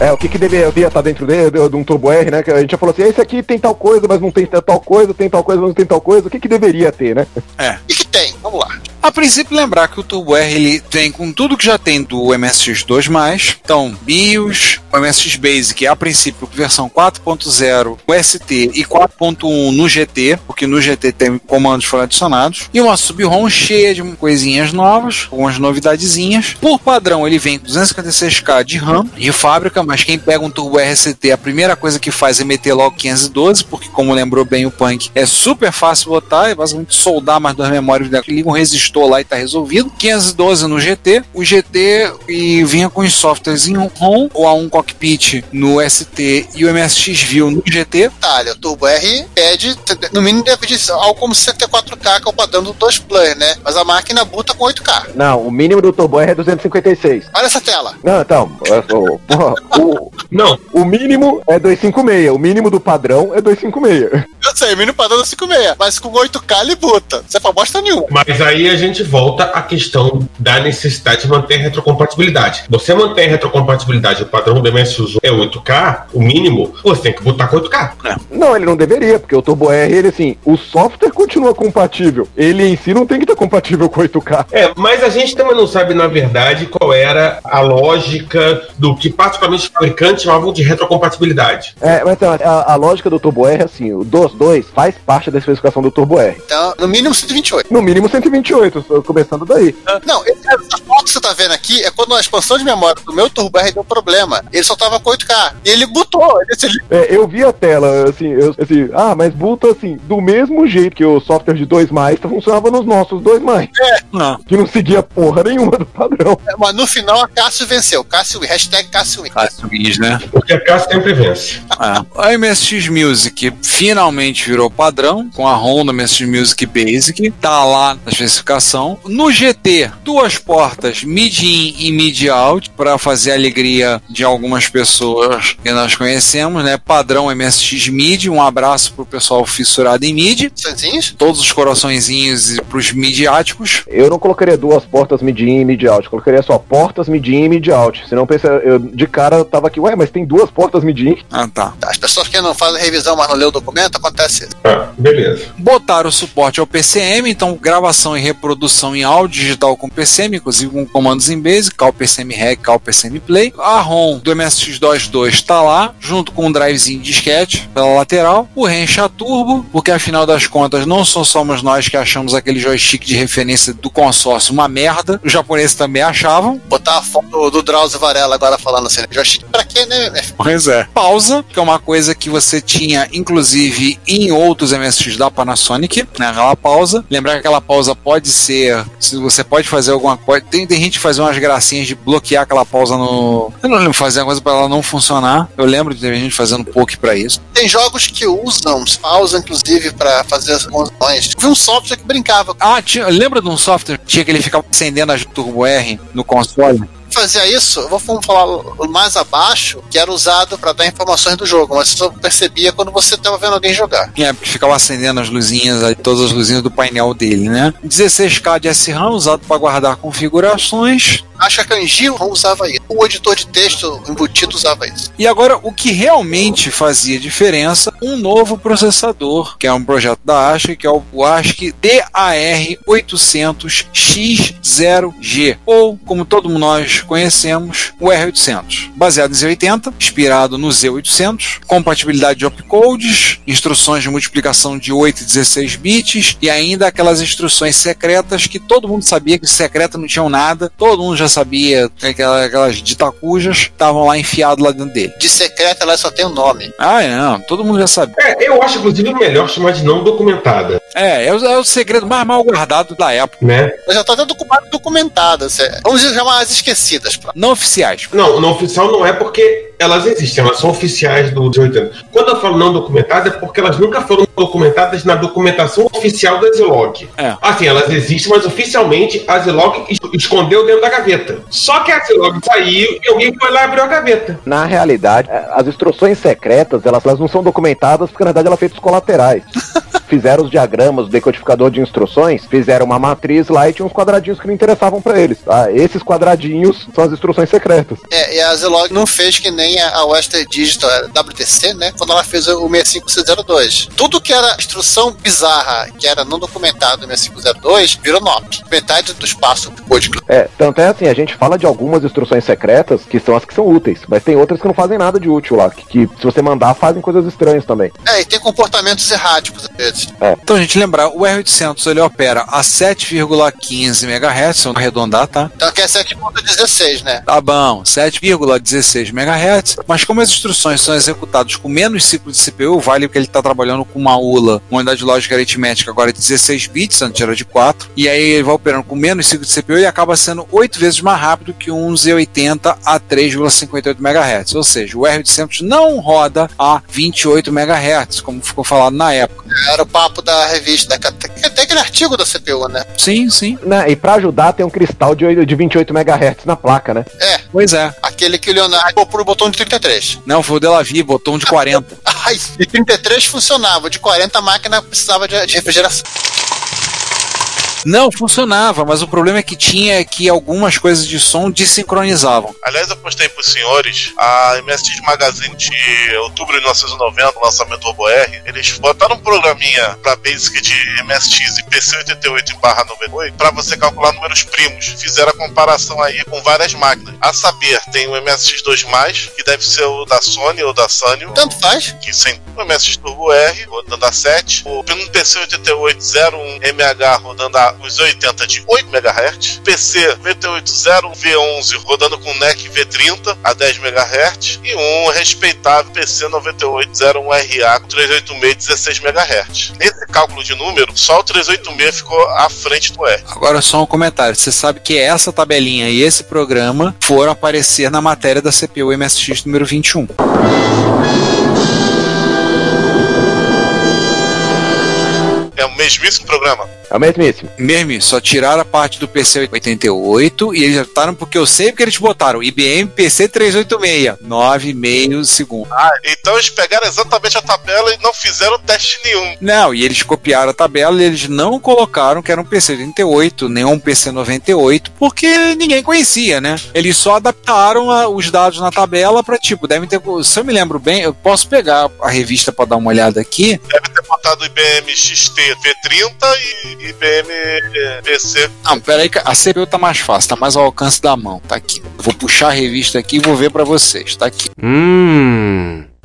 É, o que, que deveria estar dentro dele, de um Turbo R, né? Que a gente já falou assim, esse aqui tem tal coisa, mas não tem tal coisa, tem tal coisa, mas não tem tal coisa. O que, que deveria ter, né? É. E que tem? Vamos lá. A princípio, lembrar que o Turbo R ele vem com tudo que já tem do MSX2+, então BIOS, o MSX Basic, a princípio versão 4.0, o ST e 4.1 no GT, porque no GT tem comandos foram adicionados, e uma sub-ROM cheia de coisinhas novas, algumas novidadezinhas. Por padrão, ele vem com 256K de RAM de fábrica, mas quem pega um Turbo RST, a primeira coisa que faz é meter logo 512, porque como lembrou bem o Punk, é super fácil botar, é basicamente soldar mais duas memórias, liga um resistor lá e tá resolvido. 512 no GT, o GT e vinha com os softwares em ROM, o A1 Cockpit no ST e o MSX View no GT. Detalhe, o Turbo R pede, no mínimo deve pedir algo como 64K, que é o padrão do 2 player, né? Mas a máquina buta com 8K. Não, o mínimo do Turbo R é 256. Olha essa tela. Não, então, o, porra, o, Não, o mínimo é 256, o mínimo do padrão é 256. Eu sei, mínimo padrão é 56, mas com 8K ele buta. Você é pra bosta nenhuma. mas aí a gente volta à questão da necessidade de manter a retrocompatibilidade. Você mantém a retrocompatibilidade, o padrão do MSX é 8K, o mínimo, você tem que botar com 8K. Não, ele não deveria, porque o Turbo R, ele assim, o software continua compatível. Ele em si não tem que estar compatível com 8K. É, mas a gente também não sabe, na verdade, qual era a lógica do que particularmente os fabricantes chamavam de retrocompatibilidade. É, mas então, a, a lógica do Turbo R, assim, o DOS 2 faz parte da especificação do Turbo R. Então, no mínimo 128. No mínimo 128, só começando daí. Não, essa foto que você tá vendo aqui é quando a expansão de memória do meu Turbo R deu problema. Ele só tava com 8K. E ele botou. Ele, É, eu vi a tela, assim, eu, assim, ah, mas buta assim, do mesmo jeito que o software de 2 mais funcionava nos nossos 2 mais. Não. Que não seguia porra nenhuma do padrão. mas no final a Cássio venceu. Cássio, hashtag Cássio win. Né? Porque a casa sempre vence. É. A MSX Music finalmente virou padrão com a ROM do MSX Music Basic, tá lá na especificação. No GT, duas portas mid-in e mid-out para fazer a alegria de algumas pessoas que nós conhecemos, né? Padrão MSX MID, um abraço pro pessoal fissurado em MID. Todos os coraçõezinhos e pros midiáticos. Eu não colocaria duas portas mid-in e mid-out, eu colocaria só portas mid-in e mid-out. Senão pensa, eu de cara tava aqui, ué, mas tem duas portas mid-in. Ah, tá. As pessoas que não fazem revisão, mas não lê o documento, acontece isso. Ah, beleza. Botaram o suporte ao PCM, então gravação e reprodução em áudio digital com PCM, inclusive com comandos em Basic, cal PCM Rec, cal PCM Play. A ROM do MSX-DOS 2 está lá, junto com um drivezinho disquete pela lateral. O Rencha Turbo, porque afinal das contas não só somos nós que achamos aquele joystick de referência do consórcio uma merda, os japoneses também achavam. Botar a foto do, do Drauzio Varela agora falando assim, joystick pra quê, né? Pois é. Pausa, que é uma coisa que você tinha, inclusive, em outros MSX da Panasonic, né? Aquela pausa. Lembrar que aquela pausa pode ser. Se você pode fazer alguma coisa. Tem, tem gente que faz umas gracinhas de bloquear aquela pausa no. Eu não lembro fazer uma coisa pra ela não funcionar. Eu lembro de ter gente fazendo poke pra isso. Tem jogos que usam pausa, inclusive, pra fazer as funções. Eu vi um software que brincava. Ah, tinha, lembra de um software que tinha que ele ficava acendendo a Turbo R no console? Fazia isso, eu vou falar mais abaixo, que era usado pra dar informações do jogo, mas você só percebia quando você tava vendo alguém jogar. É, porque ficava acendendo as luzinhas, aí, todas as luzinhas do painel dele, né? 16K de SRAM usado para guardar configurações. Acho que a Kanji usava isso. O editor de texto embutido usava isso. E agora, o que realmente fazia diferença, um novo processador, que é um projeto da ASCII, que é o ASCII DAR800X0G, ou, como todo nós conhecemos, o R800. Baseado em Z80, inspirado no Z800, compatibilidade de opcodes, instruções de multiplicação de 8 e 16 bits, e ainda aquelas instruções secretas que todo mundo sabia que secreta não tinham nada, todo mundo já sabia, aquelas, aquelas ditacujas estavam lá enfiados lá dentro dele. De secreta ela só tem o nome. Ah, não, todo mundo já sabia. É, eu acho, inclusive, melhor chamar de não documentada, É, é o, é o segredo mais mal guardado da época. né? Ela já tá até documentada, Vamos chamar as esquecidas. pronto. Não oficiais. Não, não oficial não é porque elas existem, elas são oficiais do de 80. Quando eu falo não documentadas é porque elas nunca foram documentadas na documentação oficial da Zilog. É. Assim, elas existem, mas oficialmente a Zilog es- escondeu dentro da gaveta. Só que a Zilog saiu e alguém foi lá e abriu a gaveta. Na realidade, é, as instruções secretas, elas, elas não são documentadas porque na verdade elas feitas colaterais. Fizeram os diagramas, o decodificador de instruções, fizeram uma matriz lá e tinha uns quadradinhos que não interessavam pra eles. Tá? Esses quadradinhos são as instruções secretas. É, e a Zilog não fez que nem a Western Digital, a WTC, né? Quando ela fez o 6502. Tudo que era instrução bizarra, que era não documentado no 6502, virou NOP. Metade do espaço do código. É, tanto é assim, a gente fala de algumas instruções secretas que são as que são úteis, mas tem outras que não fazem nada de útil lá, que, que se você mandar fazem coisas estranhas também. É, e tem comportamentos erráticos às vezes. Então, a gente lembrar, o R800 ele opera a 7,15 MHz, vamos arredondar, tá? Então aqui é 7.16, né? Tá bom, 7,16 MHz, mas como as instruções são executadas com menos ciclo de CPU, vale porque ele está trabalhando com uma ULA, uma unidade de lógica aritmética agora de 16 bits, antes era de 4, e aí ele vai operando com menos ciclo de CPU e acaba sendo 8 vezes mais rápido que um Z80 a 3,58 MHz, ou seja, o R800 não roda a 28 MHz, como ficou falado na época. Era papo da revista, né? até, até aquele artigo da CPU, né? Sim, sim, Né, e pra ajudar tem um cristal de, oito- de 28 MHz na placa, né? É, pois é. aquele que o Leonardo comprou o botão de 33. Não, foi o Delavi, um de 40. Ai, de 33 funcionava, de 40 a máquina precisava de, de refrigeração. Não, funcionava, mas o problema é que tinha que algumas coisas de som desincronizavam. Aliás, eu postei pros senhores a MSX Magazine de outubro de 1990, lançamento Turbo R. Eles botaram um programinha pra Basic de MSX e PC88 em barra 98 pra você calcular números primos. Fizeram a comparação aí com várias máquinas. A saber, tem o MSX2+, que deve ser o da Sony ou da Sanyo. Tanto faz. que sem o MSX Turbo R rodando a 7, o PC8801MH rodando a os 80 de 8 MHz, PC 9801V11 rodando com NEC V30 a 10 MHz e um respeitável PC 9801RA com 386 16 MHz. Nesse cálculo de número, só o 386 ficou à frente do R. Agora só um comentário. Você sabe que essa tabelinha e esse programa foram aparecer na matéria da CPU MSX número 21. É o mesmíssimo programa. É o mesmíssimo. Mesmo, só tiraram a parte do PC 88 e eles já botaram porque eu sei porque eles botaram IBM PC 386, 9,5 segundos. Então eles pegaram exatamente a tabela e não fizeram teste nenhum. Não, e eles copiaram a tabela e eles não colocaram que era um PC 88, nem um PC 98, porque ninguém conhecia, né? Eles só adaptaram a- os dados na tabela para tipo, devem ter, se eu me lembro bem, eu posso pegar a revista para dar uma olhada aqui. Deve ter botado IBM XT V30 e IBM PC. Não, peraí, a CPU tá mais fácil, tá mais ao alcance da mão, tá aqui. Vou puxar a revista aqui e vou ver para vocês, tá aqui.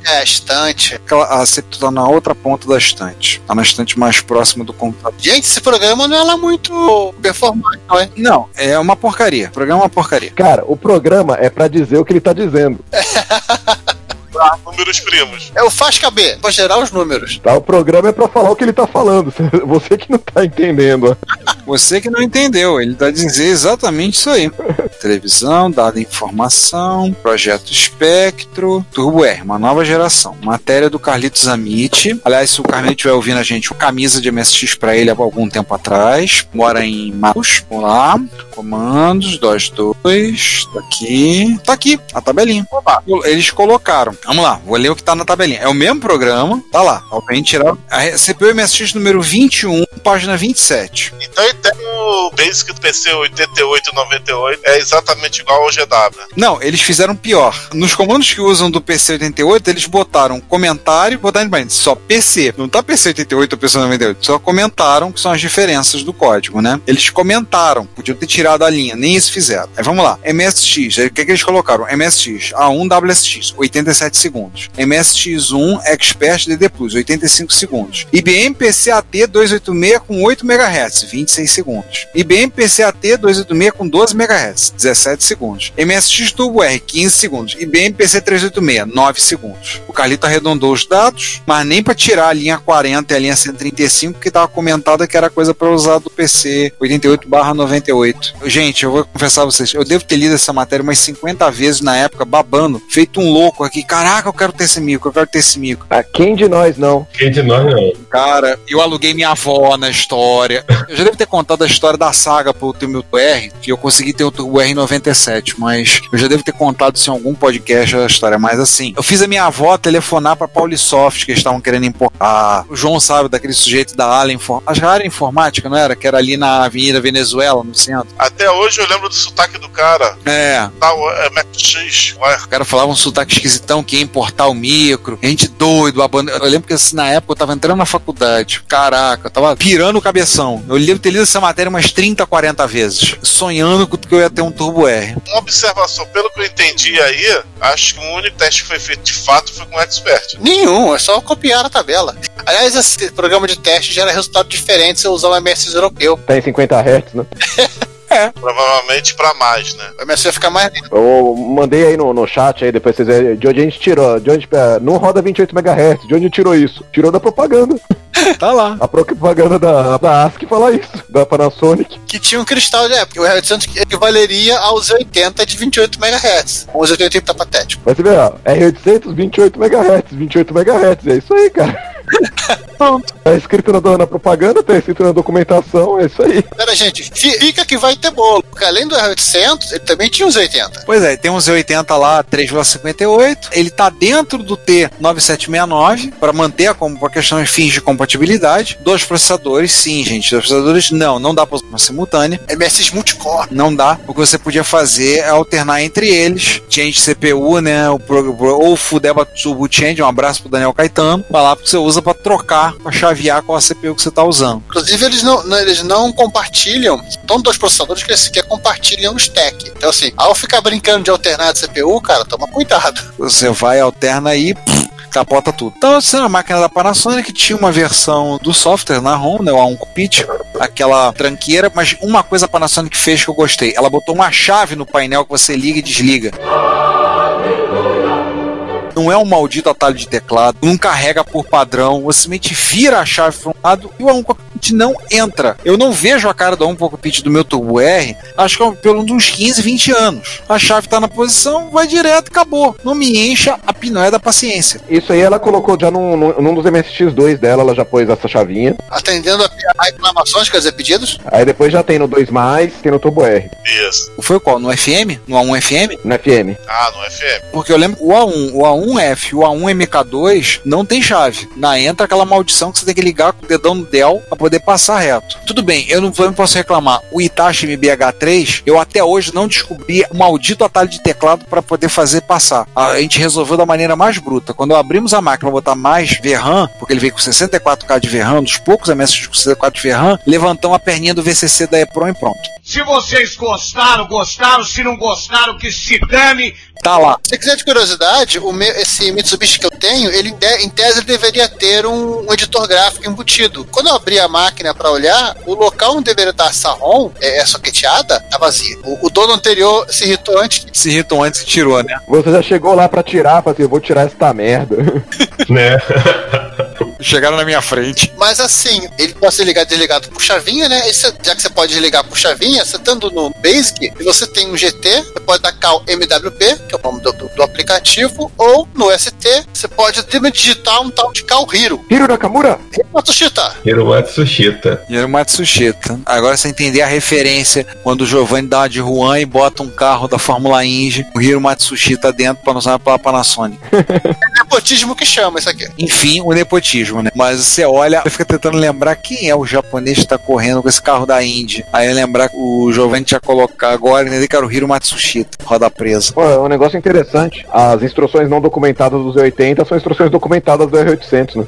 É, estante. Aquela- A CPU tá na outra ponta da estante, tá na estante mais próxima do computador. Gente, esse programa não é lá muito performante, não é? Não, é uma porcaria. O programa é uma porcaria. Cara, o programa é pra dizer o que ele tá dizendo. Números primos. É o faz caber, pra gerar os números. Tá? O programa é pra falar o que ele tá falando. Você que não tá entendendo. Você que não entendeu, ele tá dizendo exatamente isso aí. Televisão, dada informação, projeto Espectro, Turbo R, uma nova geração. Matéria do Carlitos Amit. Aliás, se o Carlitos estiver ouvindo a gente, o camisa de MSX pra ele há algum tempo atrás. Mora em Matos. Vamos lá. Comandos, DOS 2. Tá aqui. Tá aqui, a tabelinha. Eles colocaram. Vamos lá, vou ler o que tá na tabelinha. É o mesmo programa, tá lá. Alguém tirar. A CPU MSX número 21, página 27. Então ele tem o Basic do PC 8898, é exatamente igual ao GW. Não, eles fizeram pior. Nos comandos que usam do PC88, eles botaram comentário, botaram bem, só PC. Não tá PC88 ou PC98, só comentaram que são as diferenças do código, né? Eles comentaram, podiam ter tirado a linha, nem isso fizeram. Aí vamos lá, MSX, o que, que eles colocaram? MSX A1 WSX, 87 segundos. MSX1 Expert DD Plus, 85 segundos. IBM PCAT 286 com 8 MHz, 26 segundos. IBM PCAT 286 com 12 MHz, 17 segundos. MSX Turbo R, 15 segundos. IBM PC 386, 9 segundos. O Carlito arredondou os dados, mas nem para tirar a linha 40 e a linha 135, que estava comentada que era coisa para usar do PC 88/98. Gente, eu vou confessar a vocês, eu devo ter lido essa matéria umas 50 vezes na época, babando, feito um louco aqui. Caraca, eu quero ter esse mico, eu quero ter esse mico. Ah, quem de nós não? Quem de nós não? Cara, eu aluguei minha avó na história. Eu já devo ter contado a história da saga pro meu R, que eu consegui ter o Turbo R em 97, mas eu já devo ter contado isso em algum podcast a história. Mas assim, eu fiz a minha avó telefonar pra Paulisoft, que eles estavam querendo importar. O João sabe daquele sujeito da Allen, acho que a área informática, não era? Que era ali na Avenida Venezuela, no centro. Até hoje eu lembro do sotaque do cara. É, Tá, é. O cara falava um sotaque esquisitão que ia importar o micro. Gente doido, a. Eu lembro que assim, na época eu tava entrando na faculdade. Caraca, eu tava pirando o cabeção. Eu lembro de ter lido essa matéria umas 30, 40 vezes. Sonhando com que eu ia ter um Turbo R. Uma observação, pelo que eu entendi aí, acho que o único teste que foi feito de fato foi com o Expert. Nenhum, é só copiar a tabela. Aliás, esse programa de teste gera resultado diferente se eu usar o MSX europeu. Tá em 50 Hz, né? Provavelmente pra mais, né? O MSX vai ficar mais lindo. Eu mandei aí no, no chat aí, depois vocês verem de onde a gente tirou. De onde, eh, não roda 28 MHz, de onde tirou isso? Tirou da propaganda. Tá lá. A propaganda da, da ASCII fala isso, da Panasonic. Que tinha um cristal de época. O R800 equivaleria aos 80 de 28 MHz. Os 80 tá patético. Mas você vê, ó, R800, 28 MHz, 28 MHz, é isso aí, cara. Tá escrito na, na propaganda, tá escrito na documentação, é isso aí. Pera, gente, fi- fica que vai ter bolo. Porque além do R800, ele também tinha os 80. Pois é, tem um Z80 lá, 3,58. Ele tá dentro do T9769 para manter a, com- a questão de fins de compatibilidade. Dois processadores, sim, gente. Dois processadores, não, não dá para usar uma simultânea. MSX multicore. Não dá. O que você podia fazer é alternar entre eles. Change CPU, né? O pro- pro- ou Fudeba Turbo Change. Um abraço pro Daniel Caetano. Vai lá porque você usa para trocar, para chavear qual a CPU que você tá usando. Inclusive, eles não, eles não compartilham. São dois processadores que sequer compartilham o stack. Então, assim, ao ficar brincando de alternar de CPU, cara, toma cuidado. Você vai, alterna aí, pff, capota tudo. Então, essa é uma máquina da Panasonic tinha uma versão do software na ROM, né, o A1 Cockpit, aquela tranqueira, mas uma coisa a Panasonic fez que eu gostei. Ela botou uma chave no painel que você liga e desliga. Não é um maldito atalho de teclado, não carrega por padrão, você simplesmente vira a chave para um lado e o A1 Cockpit não entra. Eu não vejo a cara do A1 Cockpit do meu Turbo R, acho que é pelo menos uns 15, 20 anos. A chave tá na posição, vai direto, acabou. Não me encha a pinóia da paciência. Isso aí ela colocou já num, num, dos MSX2 dela, ela já pôs essa chavinha. Atendendo a, a reclamações, quer dizer, pedidos. Aí depois já tem no 2, tem no Turbo R, Isso. Foi qual? No FM? No A1 FM? no FM. Ah, no FM. Porque eu lembro o A1, o A1F e o A1MK2 não tem chave. Na entra aquela maldição que você tem que ligar com o dedão no Dell pra poder passar reto. Tudo bem, eu não, eu não posso reclamar. O Itachi MBH3, eu até hoje não descobri o maldito atalho de teclado para poder fazer passar. A gente resolveu da maneira mais bruta. Quando abrimos a máquina pra botar mais VRAM, porque ele veio com 64K de VRAM, dos poucos MSX com 64 de VRAM, levantamos a perninha do VCC da EPROM e pronto. Se vocês gostaram, gostaram. Se não gostaram, que se dane. Tá lá. Se quiser de curiosidade, o meu, esse Mitsubishi que eu tenho, ele em te- em tese ele deveria ter um, um editor gráfico embutido. Quando eu abri a máquina para olhar, o local onde deveria estar essa ROM, é, é soqueteada, tá vazio. O, o dono anterior se irritou antes. Se irritou antes que tirou, né? Você já chegou lá pra tirar, falou assim, eu vou tirar esta merda. né? Chegaram na minha frente. Mas assim, ele pode ser ligado e desligado por chavinha, né? E cê- já que você pode desligar por chavinha, você estando no Basic, se você tem um GT, você pode dar cal MWP, que é o nome do, do- do aplicativo, ou no ST, você pode digitar um tal de cal Hero. Hiro Nakamura? Matsushita, Hiromatsu Shita. E era o Matsushita. Agora você entender a referência quando o Giovanni dá uma de Juan e bota um carro da Fórmula Indy, o Hiro Matsushita dentro para usar pela Panasonic. é nepotismo que chama isso aqui. Enfim, o nepotismo, né? Mas você olha, você fica tentando lembrar quem é o japonês que tá correndo com esse carro da Indy. Aí lembrar que o Giovanni tinha colocar agora, que era o Hiro Matsushita, roda presa. Pô, é um negócio interessante. As instruções não documentadas dos 80 são instruções documentadas do R800, né?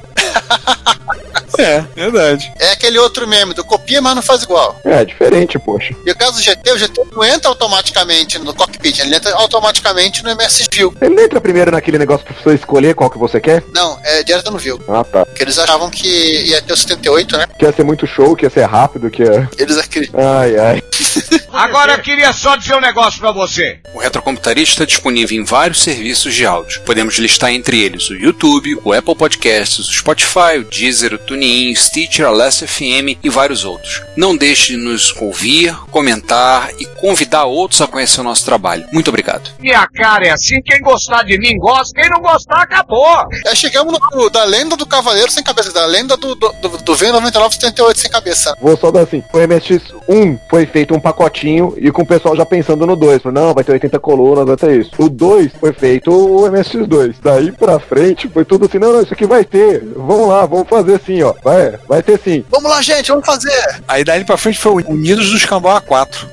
É, verdade. É aquele outro meme do copia, mas não faz igual. É, diferente, poxa. E o caso do GT, o GT não entra automaticamente no cockpit, ele entra automaticamente no MS View. Ele não entra primeiro naquele negócio pra você escolher qual que você quer? Não, é direto no View. Ah, tá. Porque eles achavam que ia ter o 78, né? Que ia ser muito show, que ia ser rápido, que ia... Eles acreditam. Ai, ai. Agora eu queria só dizer um negócio pra você. O Retrocomputaria está disponível em vários serviços de áudio. Podemos listar entre eles o YouTube, o Apple Podcasts, o Spotify, o Deezer, o TuneIn, o Stitcher, a Last FM e vários outros. Não deixe de nos ouvir, comentar e convidar outros a conhecer o nosso trabalho. Muito obrigado. Minha cara é assim, quem gostar de mim gosta, quem não gostar acabou. Aí chegamos no, da lenda do Cavaleiro sem cabeça, da lenda do, do, do, do V99 78 sem cabeça. Vou só dar assim, o MSX1 foi feito um pacotinho e com o pessoal já pensando no 2. Não, vai ter 80 colunas, vai ter isso. O 2 foi feito o MSX2. Daí pra frente foi tudo assim, não, não, isso aqui vai ter. Vamos lá, vamos fazer assim, ó. Vai, vai ter sim. Vamos lá, gente, vamos fazer. Aí daí pra frente foi o Unidos dos Cambau A4.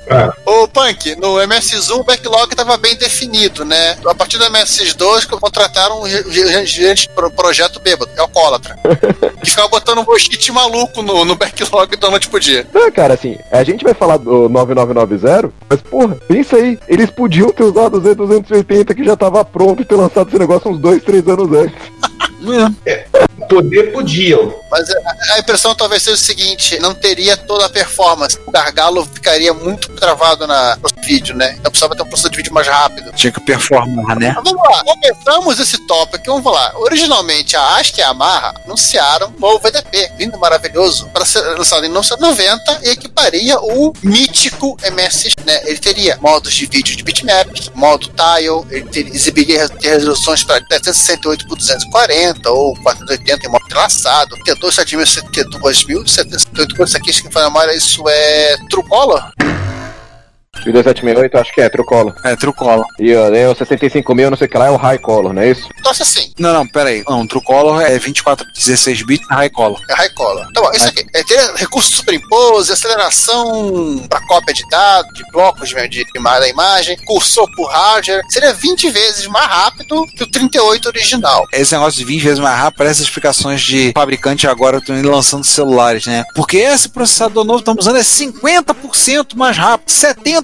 Ô, Punk, no MS1 o backlog tava bem definido, né? A partir do MS2 que contrataram um ge- gente pro projeto bêbado, é alcoólatra. que ficava botando um mosquite maluco no, no backlog da noite pro dia. Não, cara, assim, a gente vai falar do 9990, mas porra, pensa aí, eles podiam ter usado o Z280 que já tava pronto e ter lançado esse negócio uns 2, 3 anos antes. Poder podiam. Mas a, impressão talvez seja o seguinte: não teria toda a performance. O gargalo ficaria muito travado na, no vídeo, né? Então precisava ter um processador de vídeo mais rápido. Tinha que performar, né? Mas vamos lá, começamos esse tópico, vamos lá. Originalmente, a ASCII e a Yamaha anunciaram novo VDP, lindo, maravilhoso, para ser lançado em 1990 e equiparia o mítico MSX, né? Ele teria modos de vídeo de bitmap, modo tile, ele ter, exibiria resoluções para 368 por 240 ou 480 em modo entrelaçado, T2 7072 78 por isso aqui, acho que foi a memória, isso é True Color? E o 2768 acho que é True Color. É, True Color. E ó, o 65 mil, não sei o que lá, é o High Color, não é isso? Então, assim, Não, não, pera aí. Não, True Color é 24, 16 bits High Color. É high color. Então, isso aqui. É ter recurso de superimpose, aceleração para cópia de dados, de blocos de, de, de da imagem, cursor por hardware. Seria 20 vezes mais rápido que o 38 original. Esse negócio de 20 vezes mais rápido parece explicações de fabricante agora estão lançando celulares, né? Porque esse processador novo que estamos usando é 50% mais rápido, 70%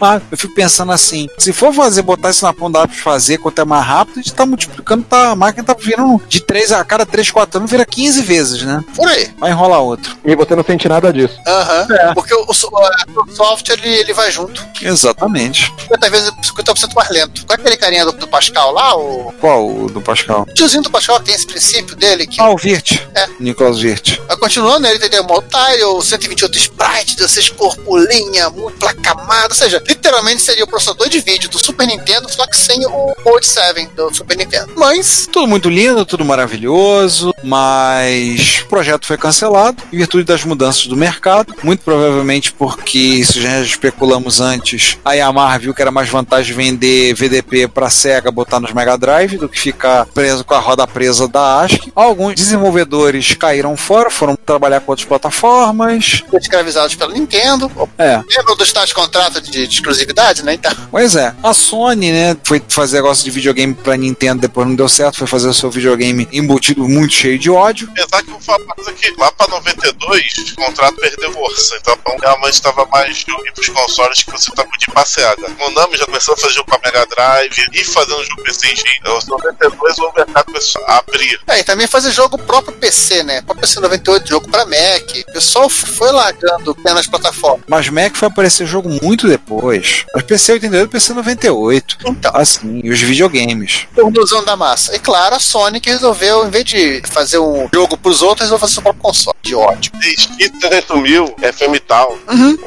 mais. Eu fico pensando assim, se for fazer, botar isso na ponta da pra fazer quanto é mais rápido, a gente tá multiplicando, tá, a máquina tá virando de 3 a cada 3, 4 anos, vira 15 vezes, né? Por aí. Vai enrolar outro. E você não sente nada disso. Aham. Porque o, o so- o software ele, ele vai junto. Exatamente. 50 vezes 50% mais lento. Qual é aquele carinha do, do Pascal lá? O Qual o do Pascal? o tiozinho do Pascal tem esse princípio dele que Ah, o Virt. É. Nicolas Virt. Mas continuando, ele tem modo tile, 128 sprite, 16 cor por linha, muito placamado. Ou seja, literalmente seria o processador de vídeo do Super Nintendo, só que sem o Mode 7 do Super Nintendo. Mas, Tudo muito lindo, tudo maravilhoso, mas o projeto foi cancelado em virtude das mudanças do mercado. Muito provavelmente porque, isso já especulamos antes, a Yamaha viu que era mais vantagem vender VDP para Sega botar nos Mega Drive do que ficar preso com a roda presa da ASCII. Alguns desenvolvedores caíram fora, foram trabalhar com outras plataformas. escravizados pela Nintendo. É. Lembra do de contrato de, de exclusividade, né? Então, Pois é, a Sony, né, foi fazer negócio de videogame pra Nintendo, depois não deu certo, foi fazer o seu videogame embutido muito cheio de ódio. Apesar que eu vou falar uma coisa que lá pra 92 o contrato perdeu força. Então realmente estava mais jogo pros consoles que você tá pra Sega. O Konami já começou a fazer jogo pra Mega Drive e fazendo jogo PC Engine. Então, em 92 o mercado começou a abrir. é, e também fazer jogo próprio PC, né? Próprio PC 98, jogo pra Mac. O pessoal foi largando apenas plataformas. Mas Mac foi aparecer jogo muito depois. Mas PC 88 PC 98. Então, Assim, e os videogames. tornozão da massa. E claro, a Sony que resolveu, em vez de fazer um jogo pros outros, resolveu fazer seu próprio console. De ódio. E 300 mil FM tal.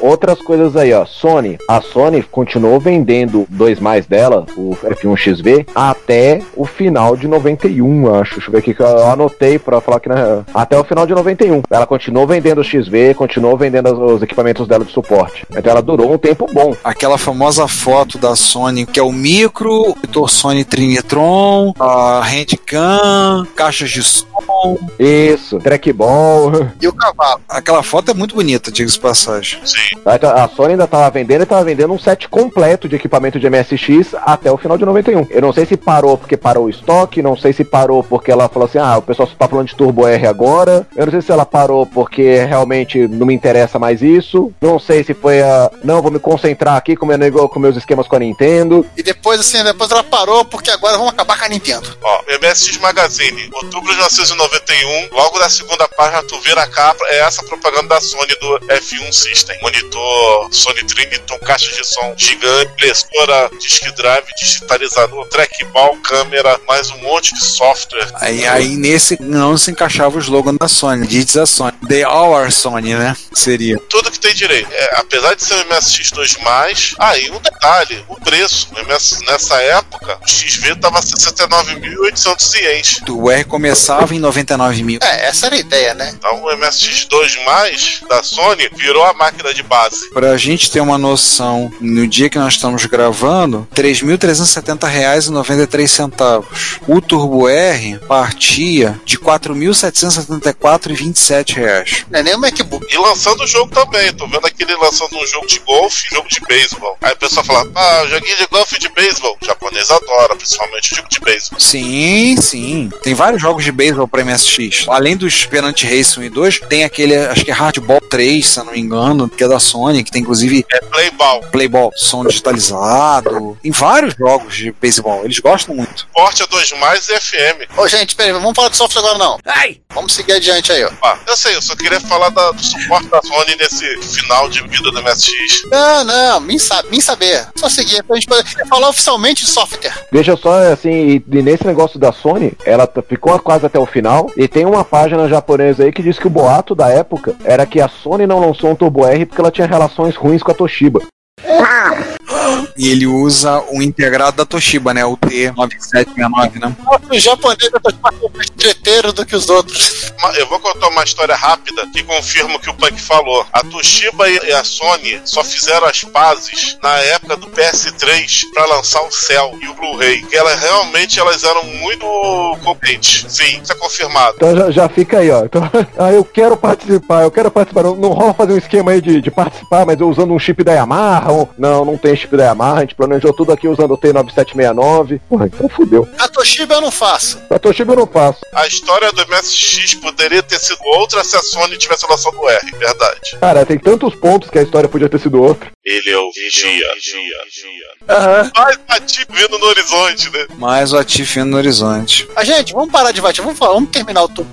Outras coisas aí, ó. Sony. A Sony continuou vendendo dois mais dela, o F1XV, até o final de 91, acho. Deixa eu ver aqui que eu anotei pra falar que né, até o final de 91. Ela continuou vendendo o XV, continuou vendendo os- os equipamentos dela de suporte. Então ela durou um tempo bom. Aquela famosa foto da Sony, que é o micro, monitor Sony Trinitron, a handcam, caixas de som. Isso, trackball. E o cavalo. Aquela foto é muito bonita, diga-se de passagem. Sim. A Sony ainda tava vendendo e tava vendendo um set completo de equipamento de MSX até o final de 91. Eu não sei se parou porque parou o estoque, não sei se parou porque ela falou assim: ah, o pessoal só tá falando de Turbo R agora. Eu não sei se ela parou porque realmente não me interessa mais isso. Não sei se foi a. Não, vou me concentrar aqui com, meu, nego- com meus esquemas com a Nintendo. E depois, assim, depois ela parou porque agora vamos acabar com a Nintendo. Ó, MSX Magazine, outubro de 1991, logo na segunda página tu vê na capa, é essa propaganda da Sony do F1 System. Monitor, Sony Triniton, caixa de som gigante, impressora, disk drive, digitalizador, trackball, câmera, mais um monte de software. Aí, aí nesse não se encaixava o slogan da Sony, diz a Sony. The Our Sony, né? Seria. Tudo que tem direito. É, apesar de ser um MSX2+, aí um detalhe, o preço. O MS, nessa época, o XV tava 69.800 ienes. O R começava em 99 mil. É, essa era a ideia, né? Então o MSX2+, da Sony, virou a máquina de base. Pra gente ter uma noção, no dia que nós estamos gravando, R$ 3.370,93. O Turbo R partia de 4.774,27 reais. Não é nem o MacBook. E lançando o jogo também. Tô vendo aquele lançando um jogo de golfe, jogo de beisebol. Aí o pessoal fala, ah, joguinho de golfe e de beisebol. O japonês adora, principalmente o jogo de beisebol. Sim, sim. Tem vários jogos de beisebol pra MSX. Além dos Penalty Race 1 e 2, tem aquele, acho que é Hardball 3, se eu não me engano, que é da Sony, que tem inclusive É playball. Playball, som digitalizado. Tem vários jogos de beisebol, eles gostam muito. Porte a 2 mais e FM. Ô, gente, peraí, vamos falar de software agora não. Vamos seguir adiante aí, ó. Ah, eu sei, eu só queria falar da- do suporte da Sony nesse final de vida do MSX. Não, não, nem, sa nem saber. Só seguir pra gente poder falar oficialmente de software. Veja só, assim, e, nesse negócio da Sony, ela ficou quase até o final. E tem uma página japonesa aí que diz que o boato da época era que a Sony não lançou um Turbo R porque ela tinha relações ruins com a Toshiba. E ele usa o integrado da Toshiba, né? O T9769, né? O japonês é mais treteiro do que os outros. Eu vou contar uma história rápida que confirma o que o Punk falou. A Toshiba e a Sony só fizeram as pazes na época do PS3 para lançar o Cell e o Blu-ray. Que elas realmente elas eram muito competentes. Sim, isso é confirmado. Então já, já fica aí, ó. Então, ah, eu quero participar, eu quero participar. Não, não rola fazer um esquema aí de, de participar, mas eu usando um chip da Yamaha. Ou... Não, não tem chip da Yamaha. A gente planejou tudo aqui usando o T9769. Porra, então fudeu. A Toshiba eu não faço. A Toshiba eu não faço. A história do MSX poderia ter sido outra se a Sony tivesse lançado o R, verdade. Cara, tem tantos pontos que a história podia ter sido outra. Ele é o vigia. Mais ativo vindo no horizonte, né? Mais o Atif no horizonte. A gente, vamos parar de bater, vamos, falar, vamos terminar o turno.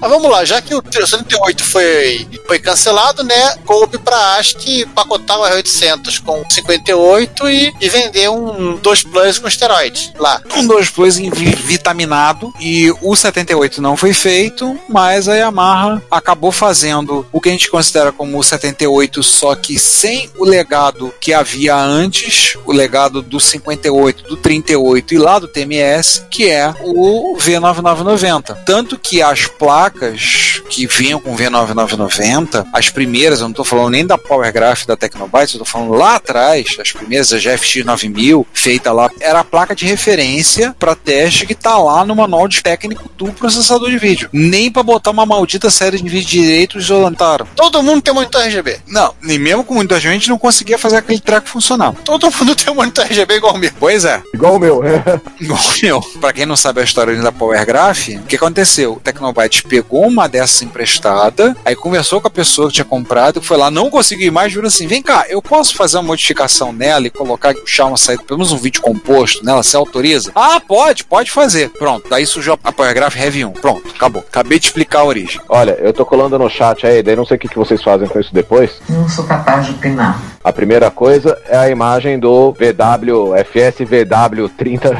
Mas vamos lá, já que o 38 foi, foi cancelado, né? Coube pra ASCII pacotar o R800 com 58 e, e vender um 2 Plus com esteroide lá. Um 2 Plus vitaminado e o 78 não foi feito, mas a Yamaha acabou fazendo o que a gente considera como o 78, só que sem o legado que havia antes, o legado do 58, do 38 e lá do TMS, que é o V9990. Tanto que as placas que vinham com V9990, as primeiras, eu não estou falando nem da Power Graph da Tecnobytes, eu estou falando lá atrás, as primeiras, a GFX 9000, feita lá, era a placa de referência para teste que está lá no manual de técnico do processador de vídeo. Nem para botar uma maldita série de vídeo direito eles orientaram. Todo mundo tem monitor RGB. Não, nem mesmo com muita gente não conseguia fazer aquele treco funcionar. Todo mundo tem um monitor RGB igual o meu. Pois é. Igual o meu. Igual o meu. Pra quem não sabe a história da Power Graph, o que aconteceu? O Tecnobyte pegou uma dessas emprestada, aí conversou com a pessoa que tinha comprado, foi lá, não conseguiu mais, juro assim, vem cá, eu posso fazer uma modificação nela e colocar, puxar uma saída, pelo menos um vídeo composto nela, você autoriza? Ah, pode, pode fazer. Pronto, daí surgiu a Power Graph Heavy 1. Pronto, acabou. Acabei de explicar a origem. Olha, eu tô colando no chat aí, daí não sei o que, que vocês fazem com isso depois. Não sou capaz de opinar. A primeira coisa é a imagem do VW FSVW 30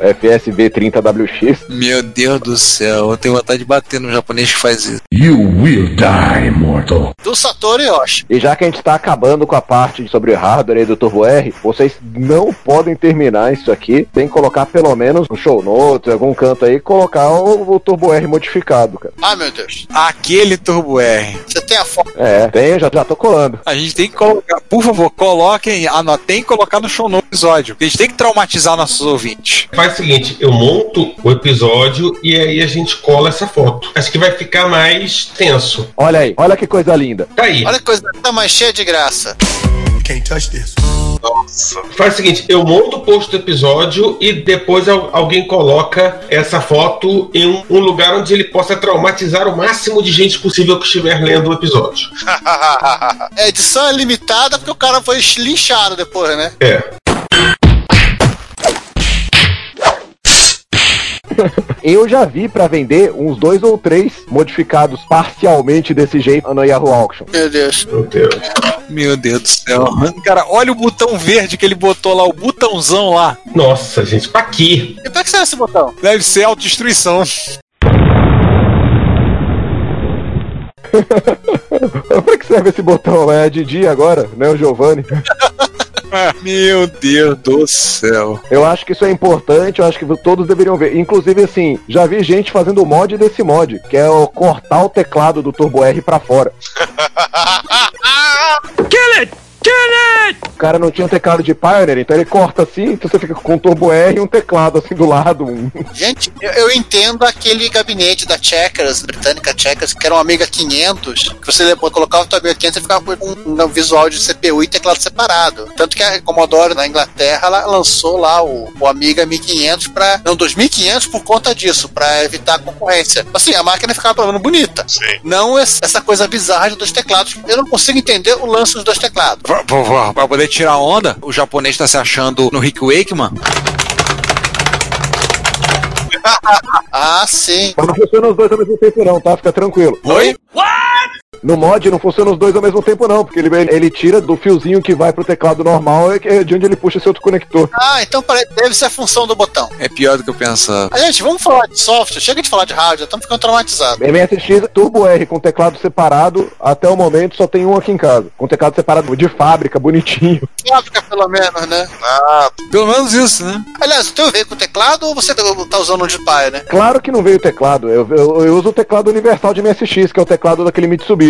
FSV30WX. Meu Deus do céu, eu tenho vontade de bater no japonês que faz isso. You will die, mortal. Do Satoru Yoshi. E já que a gente tá acabando com a parte sobre hardware aí do Turbo R, vocês não podem terminar isso aqui sem colocar pelo menos no show notes, algum canto aí, colocar o, o Turbo R modificado, cara. Ai meu Deus. Aquele Turbo R. Você tem a foto. É, tem, já, já tô colando. A gente tem que colocar. Por favor, coloquem, anotem e colocar no show no episódio. A gente tem que traumatizar nossos ouvintes. Faz o seguinte, eu monto o episódio e aí a gente cola essa foto. Acho que vai ficar mais tenso. Olha aí, olha que coisa linda. Tá aí. Olha que coisa tá mais cheia de graça. Can't touch this. Nossa. Faz o seguinte, eu monto o post do episódio e depois al- alguém coloca essa foto em um, lugar onde ele possa traumatizar o máximo de gente possível que estiver lendo o episódio. A edição é limitada porque o cara foi linchado depois, né? É. Eu já vi pra vender uns dois ou três modificados parcialmente desse jeito no Yahoo Auction. Meu Deus. Meu Deus. Meu Deus do céu. Cara, olha o botão verde que ele botou lá, o botãozão lá. Nossa, gente, pra quê? E pra que serve esse botão? Deve ser autodestruição. pra que serve esse botão? É a Didi agora, né? O Giovanni. Meu Deus do céu. Eu acho que isso é importante, eu acho que todos deveriam ver. Inclusive, assim, já vi gente fazendo o mod desse mod, que é o cortar o teclado do Turbo R pra fora. Kill it! O cara não tinha um teclado de Pioneer, então ele corta assim, então você fica com um Turbo R e um teclado assim do lado. um- Gente, eu, eu entendo aquele gabinete da Checkers, britânica Checkers, que era um Amiga 500, que você depois colocava o teu Amiga 500 e ficava com um, um visual de CPU e teclado separado. Tanto que a Commodore na Inglaterra ela lançou lá o, o Amiga 1500 para não 2500 por conta disso, para evitar a concorrência. Assim, a máquina ficava pelo menos bonita. Sim. Não essa coisa bizarra de dois teclados. Eu não consigo entender o lance dos dois teclados. Pra, pra- pra poder tirar onda, o japonês tá se achando no Rick Wakeman. Ah, sim. Mas não funciona os dois ao mesmo tempo não, tá? Fica tranquilo. Oi? No mod não funciona os dois ao mesmo tempo não, porque ele, ele tira do fiozinho que vai pro teclado normal, é é de onde ele puxa esse outro conector. Ah, então deve ser a função do botão. É pior do que eu pensava. Ah, gente, vamos falar de software. Chega de falar de hardware, estamos ficando traumatizados. MSX Turbo R com teclado separado, até o momento só tem um aqui em casa. Com teclado separado de fábrica, bonitinho. Fábrica, pelo menos, né? Ah, Pelo menos isso, né? Aliás, o teu veio com teclado ou você tá usando um de pai, né? Claro que não veio teclado, eu, eu- eu uso o teclado universal de MSX, que é o teclado daquele Mitsubishi.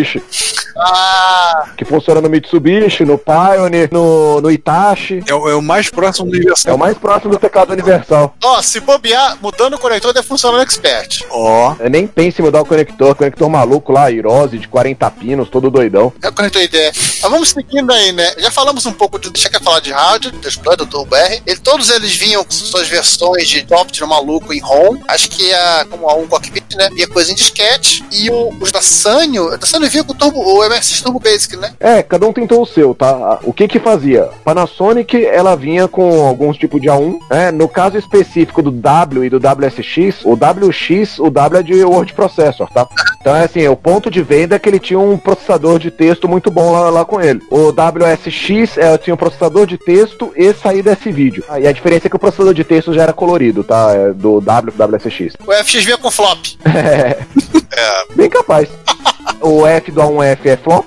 Ah, Que funciona no Mitsubishi, no Pioneer, no, no Itachi. É, o- é o mais próximo do É universal. o mais próximo do teclado universal. ó, se bobear, mudando o conector deve funcionar no Expert. Ó. Eu nem pense em mudar o conector, conector maluco lá, Irose de 40 pinos, todo doidão. É o conector ideia. Mas vamos seguindo aí, né? Já falamos um pouco de. Deixa eu falar de hardware, do Explorer, do Turbo R. Ele- todos eles vinham com suas versões de software maluco em ROM. Acho que a, como a um cockpit, né? Via coisa em disquete. E o- os da Sanyo, da Sanyo vinha com o, Turbo, o MSX Turbo Basic, né? É, cada um tentou o seu, tá? O que que fazia? Panasonic, ela vinha com alguns tipos de A1, né? No caso específico do W e do WSX, o WX, o W é de Word Processor, tá? Então é assim, o ponto de venda é que ele tinha um processador de texto muito bom lá, lá com ele. O WSX é, tinha um processador de texto e saída S-vídeo. Ah, e a diferença é que o processador de texto já era colorido, tá? É do W pro WSX. O FX vinha com flop. É, é. bem capaz. O F do A1F é flop,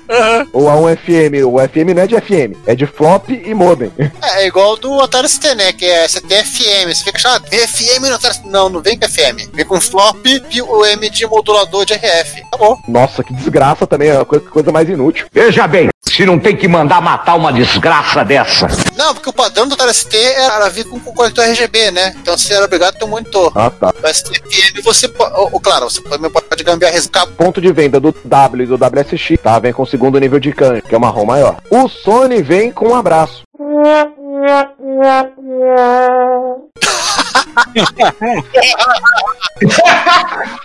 o A1FM, o FM não é de FM, é de flop e modem. É, é igual do Atari ST, né? Que é CTFM. Você fica achando, ah, FM no Atari. Não, não vem com FM. Vem com flop e o M de modulador de RF. Acabou. Nossa, que desgraça também, é a coisa, coisa mais inútil. Veja bem, se não tem que mandar matar uma desgraça dessa. Não, porque o padrão do Atari ST era vir com, com conector RGB, né? Então você era obrigado a ter um monitor. Ah, tá. O STFM você pode. Ou, claro, você também pode gambiarra esse cabo. Ponto de venda do W e do WSX, tá? Vem com o segundo nível de can, que é uma ROM maior. O Sony vem com um abraço.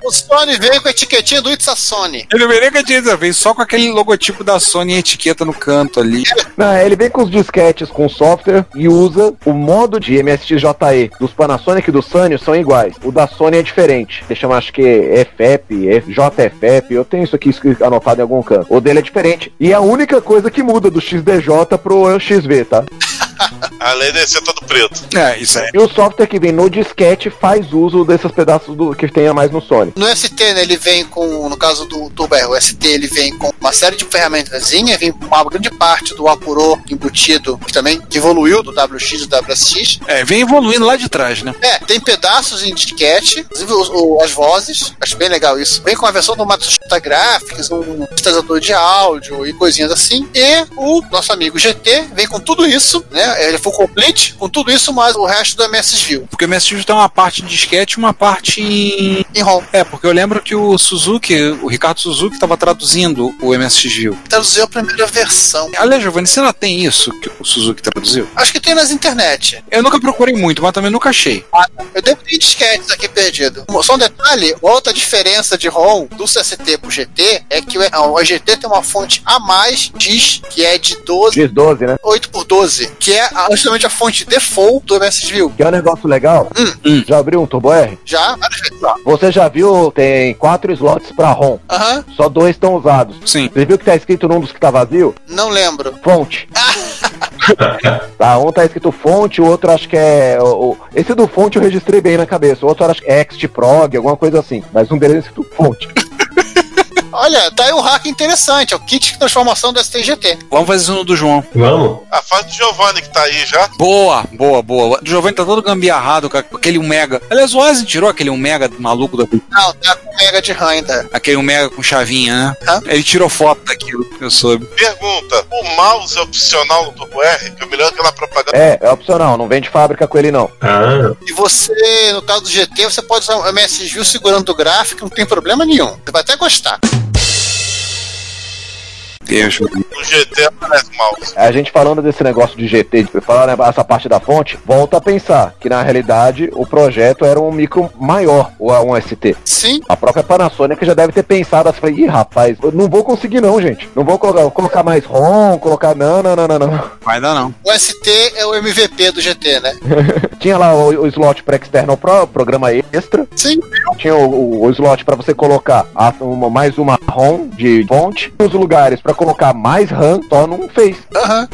O Sony veio com a etiquetinha do It's a Sony. Ele não veio nem com a etiqueta, veio só com aquele logotipo da Sony e etiqueta no canto ali. Não, ele vem com os disquetes com software e usa o modo de MSX-JE dos Panasonic e do Sanyo são iguais. O da Sony é diferente. Ele chama, acho que FEP, F- JFEP, eu tenho isso aqui anotado em algum canto. O dele é diferente. E é a única coisa que muda do XDJ pro XV, tá? Além de ser todo preto. É, isso aí. E o software que vem no disquete faz uso desses pedaços do que tem a mais no Sony. No ST, né, ele vem com, no caso do Turbo R, o ST ele vem com uma série de ferramentazinhas, vem com uma grande parte do Apuro embutido, que também evoluiu do WX e do WSX. É, vem evoluindo lá de trás, né? É, Tem pedaços em disquete, inclusive os- o- as vozes. Acho bem legal isso. Vem com a versão do Matsushita Graphics, um sintetizador de áudio e coisinhas assim. E o nosso amigo GT vem com tudo isso, né? Ele foi complete com tudo isso, mais o resto do MS View. Porque o MS View tem uma parte em disquete e uma parte em. Em ROM. É, porque eu lembro que o Suzuki, o Ricardo Suzuki, estava traduzindo o MSX View. Traduziu a primeira versão. Aliás, Giovanni, você ainda tem isso que o Suzuki traduziu? Acho que tem nas internet. Eu nunca procurei muito, mas também nunca achei. Eu devo ter disquetes aqui perdido. Só um detalhe, outra diferença de ROM do CST pro GT é que o, o GT tem uma fonte a mais diz que é de 12, X12, né? 8 por 12, que é a- justamente a fonte default do MS View. Que é um negócio legal. Hum. Já abriu um Turbo R? Já, várias vezes. ó. Você já viu, tem quatro slots pra ROM. Aham, Só dois estão usados. Sim. Você viu que tá escrito num dos que tá vazio? não lembro. Fonte. tá, um tá escrito fonte, o outro acho que é. O, o- esse do fonte eu registrei bem na cabeça. O outro acho que é XTProg, alguma coisa assim. Mas um deles é escrito fonte. Olha, tá aí um hack interessante, é o kit de transformação do STGT. Vamos fazer isso no do João. Vamos. A fase do Giovanni que tá aí já. Boa, boa, boa. O Giovanni tá todo gambiarrado com aquele 1 mega. Aliás, o Ozzy tirou aquele 1 mega maluco da. Não, tá com mega de RAM ainda. Aquele 1 mega com chavinha, né? Hã? Ele tirou foto daquilo, eu soube. Pergunta: o mouse é opcional no Turbo R? Que eu me lembro aquela propaganda. É, é opcional, não vem de fábrica com ele não. Ah, E você, no caso do GT, você pode usar o MS View segurando o gráfico, não tem problema nenhum. Você vai até gostar. Deus. No GT aparece mouse. A gente falando desse negócio de GT, de falar né, essa parte da fonte, volta a pensar que na realidade o projeto era um micro maior, o um ST. Sim, A própria Panasonic já deve ter pensado assim, ih rapaz, eu não vou conseguir não, gente. Não vou colocar, vou colocar mais ROM, colocar não, não, não, não, não. Vai dar não. o ST é o MVP do GT, né? Tinha lá o, o slot para external pro, programa extra, Sim, tinha o, o- o slot para você colocar a- uma- mais uma ROM de fonte, os lugares para colocar mais RAM, só não fez.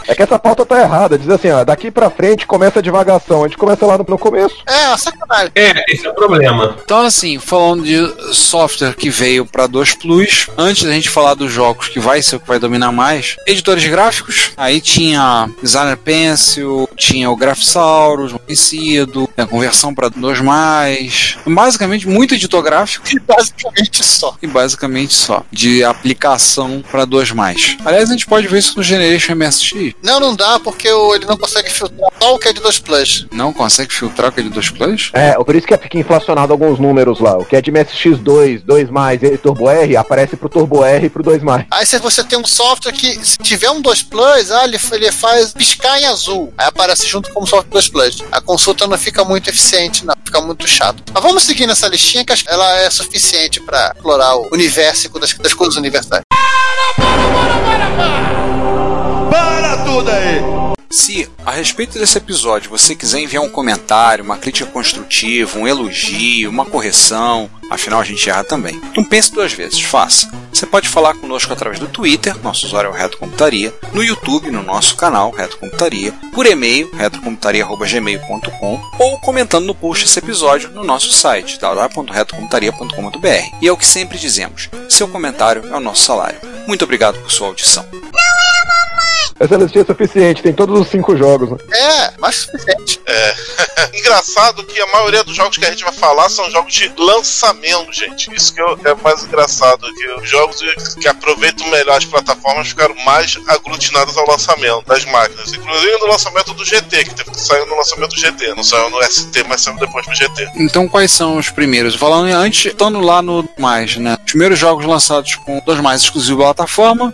É que essa pauta tá errada, diz assim, ó, daqui pra frente começa a divagação, a gente começa lá no, no começo. É, sacanagem. é, esse é o problema. Então, assim, falando de software que veio para 2 Plus, antes da gente falar dos jogos que vai ser o que vai dominar mais, editores gráficos, aí tinha Designer Pencil, tinha o Graphisaurus, conhecido, a conversão para 2 mais, basicamente muito editor gráfico E basicamente só. e basicamente só de aplicação para 2 mais. Aliás, a gente pode ver isso no Generation MSX. Não, não dá, porque o- ele não consegue filtrar só o que é de 2 plus. Não consegue filtrar aquele 2 Plus? É, por isso que fica inflacionado alguns números lá. O que é de MSX2, 2 mais e Turbo R, aparece pro Turbo R e pro 2 mais. Aí se você tem um software que, se tiver um 2 plus, ah, ele, ele faz piscar em azul. Aí aparece junto como software 2 plus. A consulta não fica muito eficiente, não. Fica muito chato. Mas vamos seguir nessa listinha que ela é suficiente pra explorar o universo das, das coisas universais. Se a respeito desse episódio você quiser enviar um comentário, uma crítica construtiva, um elogio, uma correção, afinal a gente erra também. Então pense duas vezes, faça. Você pode falar conosco através do Twitter, nosso usuário é o Reto Computaria, no YouTube, no nosso canal Reto Computaria, por e-mail, retrocomputaria.gmail.com ou comentando no post desse episódio no nosso site, www.retocomputaria.com.br. E é o que sempre dizemos, seu comentário é o nosso salário. Muito obrigado por sua audição. Essa listinha é suficiente, tem todos os cinco jogos. Né? É, mais suficiente. Engraçado que a maioria dos jogos que a gente vai falar são jogos de lançamento, gente. Isso que é é mais engraçado, que os jogos que aproveitam melhor as plataformas ficaram mais aglutinados ao lançamento das máquinas. Inclusive no lançamento do GT, que teve que sair no lançamento do GT. Não saiu no ST, mas saiu depois no GT. Então, quais são os primeiros? Falando antes, estando lá no mais, né? Os primeiros jogos lançados com dois mais exclusivos da plataforma.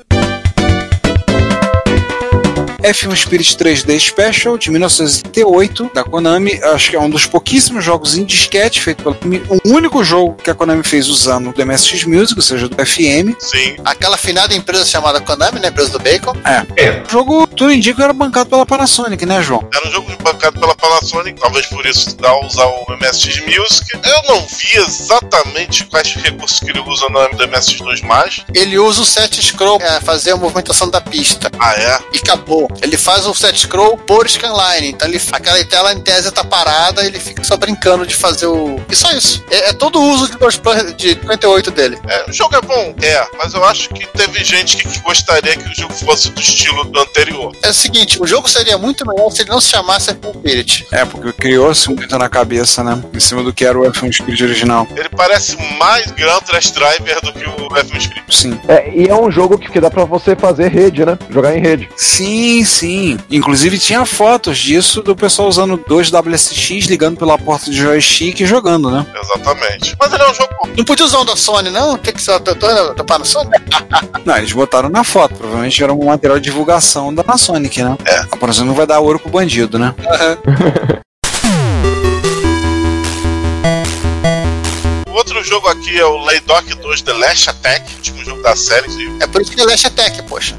F1 Spirit 3D Special de 1978 da Konami, acho que é um dos pouquíssimos jogos em disquete feito pela Konami, o único jogo que a Konami fez usando do MSX Music, ou seja, do FM. Sim. Aquela afinada empresa chamada Konami, né? Empresa do Bacon. É, O jogo, tudo indica que era bancado pela Panasonic, né, João? Era um jogo bancado pela Panasonic, talvez por isso dá a usar o MSX Music. Eu não vi exatamente quais recursos que ele usa no do MSX2+. Ele usa o set scroll pra fazer a movimentação da pista. Ah, é? E acabou. Ele faz o set scroll por scanline. Então ele, aquela tela em tese tá parada, ele fica só brincando de fazer o. E só isso. É, é todo o uso de dois planos de 58 dele. É, o jogo é bom? É, mas eu acho que teve gente que, que gostaria que o jogo fosse do estilo do anterior. É o seguinte, o jogo seria muito melhor se ele não se chamasse F1 Spirit. É, porque criou-se muito na cabeça, né? Em cima do que era o F1 Spirit original. Ele parece mais Gran Trash Driver do que o F1 Spirit. Sim. É, e é um jogo que, que dá pra você fazer rede, né? Jogar em rede. Sim, sim. Inclusive tinha fotos disso do pessoal usando dois WSX, ligando pela porta de joystick e jogando, né? Exatamente. Mas ele é um jogo. Não podia usar um da Sony, não? Tem que ser da Panasonic? Não, eles botaram na foto. Provavelmente era um material de divulgação da Panasonic, né? É. A Panasonic não vai dar ouro pro bandido, né? O outro jogo aqui é o Laydock 2 The Last Attack, último jogo da série. É por isso que ele é Attack, poxa.